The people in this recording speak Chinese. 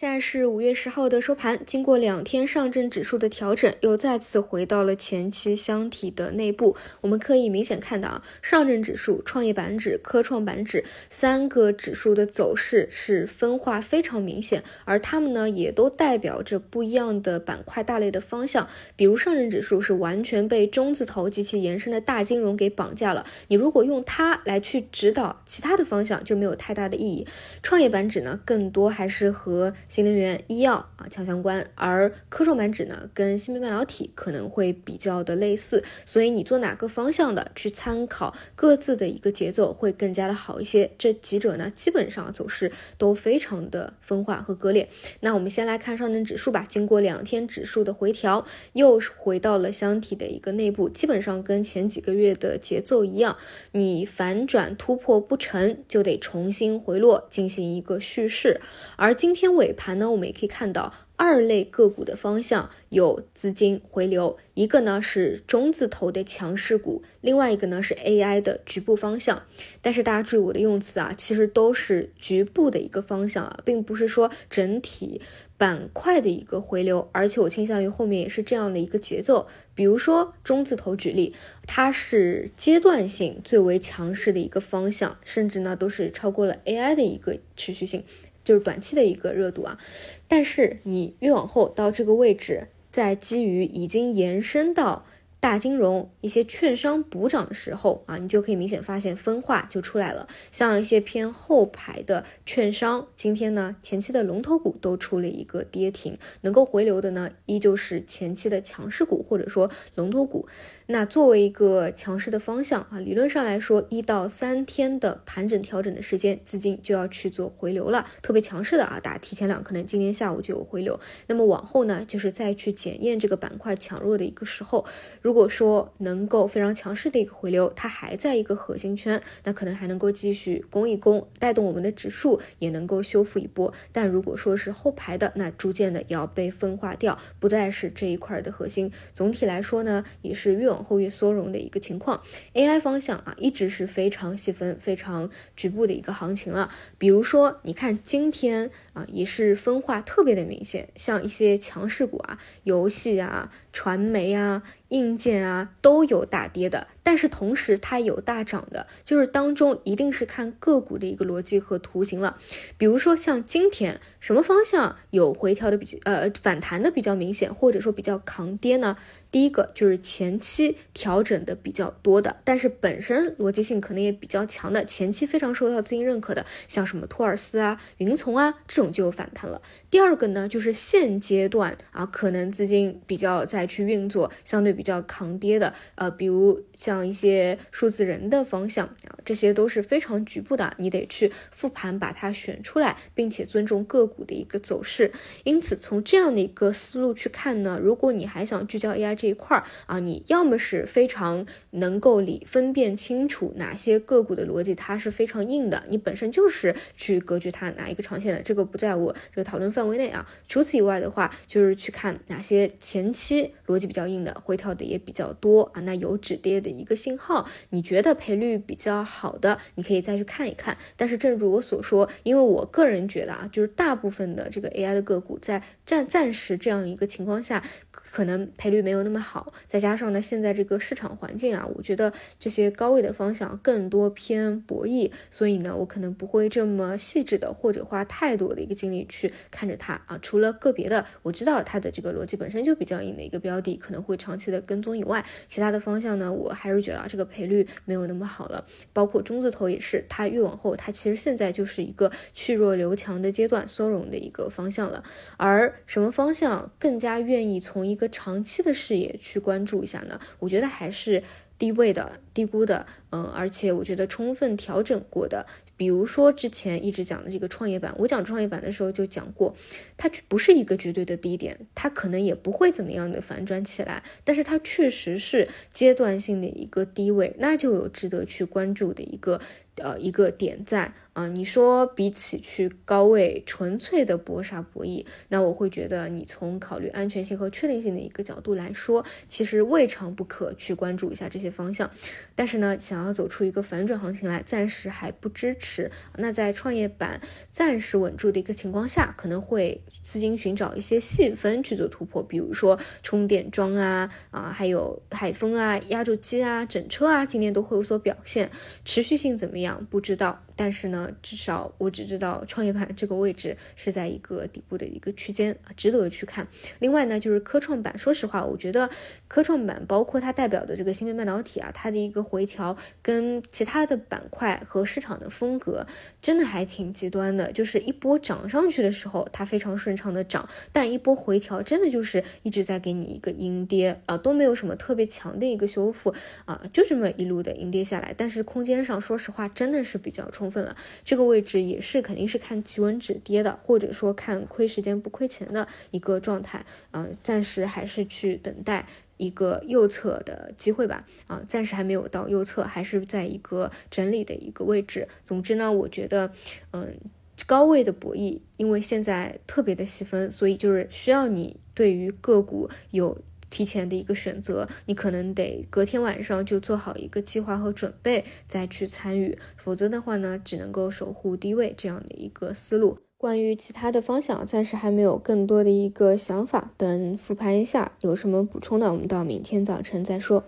现在是五月十号的收盘，经过两天上证指数的调整，又再次回到了前期箱体的内部。我们可以明显看到啊，上证指数、创业板指、科创板指三个指数的走势是分化非常明显，而它们呢也都代表着不一样的板块大类的方向。比如上证指数是完全被中字头及其延伸的大金融给绑架了，你如果用它来去指导其他的方向就没有太大的意义。创业板指呢，更多还是和新能源、医药啊强相关，而科创板指呢跟芯片半导体可能会比较的类似，所以你做哪个方向的去参考各自的一个节奏会更加的好一些。这几者呢基本上走势都非常的分化和割裂。那我们先来看上证指数吧，经过两天指数的回调，又回到了箱体的一个内部，基本上跟前几个月的节奏一样，你反转突破不成就得重新回落进行一个蓄势，而今天尾。盘呢，我们也可以看到二类个股的方向有资金回流，一个呢是中字头的强势股，另外一个呢是 AI 的局部方向。但是大家注意我的用词啊，其实都是局部的一个方向啊，并不是说整体板块的一个回流。而且我倾向于后面也是这样的一个节奏。比如说中字头举例，它是阶段性最为强势的一个方向，甚至呢都是超过了 AI 的一个持续性。就是短期的一个热度啊，但是你越往后到这个位置，在基于已经延伸到。大金融一些券商补涨的时候啊，你就可以明显发现分化就出来了。像一些偏后排的券商，今天呢前期的龙头股都出了一个跌停，能够回流的呢依旧是前期的强势股或者说龙头股。那作为一个强势的方向啊，理论上来说，一到三天的盘整调整的时间，资金就要去做回流了。特别强势的啊，大家提前量可能今天下午就有回流。那么往后呢，就是再去检验这个板块强弱的一个时候。如果说能够非常强势的一个回流，它还在一个核心圈，那可能还能够继续攻一攻，带动我们的指数也能够修复一波。但如果说是后排的，那逐渐的也要被分化掉，不再是这一块的核心。总体来说呢，也是越往后越缩容的一个情况。AI 方向啊，一直是非常细分、非常局部的一个行情了。比如说，你看今天啊，也是分化特别的明显，像一些强势股啊，游戏啊、传媒啊。硬件啊都有大跌的，但是同时它有大涨的，就是当中一定是看个股的一个逻辑和图形了。比如说像今天什么方向有回调的比呃反弹的比较明显，或者说比较抗跌呢？第一个就是前期调整的比较多的，但是本身逻辑性可能也比较强的，前期非常受到资金认可的，像什么托尔斯啊、云从啊这种就有反弹了。第二个呢，就是现阶段啊，可能资金比较再去运作，相对比较抗跌的，呃，比如像一些数字人的方向啊，这些都是非常局部的，你得去复盘把它选出来，并且尊重个股的一个走势。因此，从这样的一个思路去看呢，如果你还想聚焦 AI。这一块儿啊，你要么是非常能够理分辨清楚哪些个股的逻辑它是非常硬的，你本身就是去格局它哪一个长线的，这个不在我这个讨论范围内啊。除此以外的话，就是去看哪些前期逻辑比较硬的，回调的也比较多啊，那有止跌的一个信号，你觉得赔率比较好的，你可以再去看一看。但是正如我所说，因为我个人觉得啊，就是大部分的这个 AI 的个股在暂暂时这样一个情况下，可能赔率没有那。么好，再加上呢，现在这个市场环境啊，我觉得这些高位的方向更多偏博弈，所以呢，我可能不会这么细致的或者花太多的一个精力去看着它啊。除了个别的我知道它的这个逻辑本身就比较硬的一个标的，可能会长期的跟踪以外，其他的方向呢，我还是觉得，这个赔率没有那么好了。包括中字头也是，它越往后，它其实现在就是一个去弱留强的阶段，缩容的一个方向了。而什么方向更加愿意从一个长期的视野去关注一下呢？我觉得还是低位的、低估的，嗯，而且我觉得充分调整过的，比如说之前一直讲的这个创业板，我讲创业板的时候就讲过，它不是一个绝对的低点，它可能也不会怎么样的反转起来，但是它确实是阶段性的一个低位，那就有值得去关注的一个。呃一个点在啊。你说比起去高位纯粹的搏杀博弈，那我会觉得你从考虑安全性和确定性的一个角度来说，其实未尝不可去关注一下这些方向。但是呢，想要走出一个反转行情来，暂时还不支持。那在创业板暂时稳住的一个情况下，可能会资金寻找一些细分去做突破，比如说充电桩啊啊，还有海风啊、压铸机啊、整车啊，今年都会有所表现。持续性怎么样？不知道。但是呢，至少我只知道创业板这个位置是在一个底部的一个区间，值得去看。另外呢，就是科创板，说实话，我觉得科创板包括它代表的这个芯片半导体啊，它的一个回调跟其他的板块和市场的风格真的还挺极端的。就是一波涨上去的时候，它非常顺畅的涨，但一波回调真的就是一直在给你一个阴跌啊，都没有什么特别强的一个修复啊，就这么一路的阴跌下来。但是空间上，说实话，真的是比较充。分了，这个位置也是肯定是看企稳止跌的，或者说看亏时间不亏钱的一个状态，嗯，暂时还是去等待一个右侧的机会吧，啊，暂时还没有到右侧，还是在一个整理的一个位置。总之呢，我觉得，嗯，高位的博弈，因为现在特别的细分，所以就是需要你对于个股有。提前的一个选择，你可能得隔天晚上就做好一个计划和准备再去参与，否则的话呢，只能够守护低位这样的一个思路。关于其他的方向，暂时还没有更多的一个想法，等复盘一下有什么补充的，我们到明天早晨再说。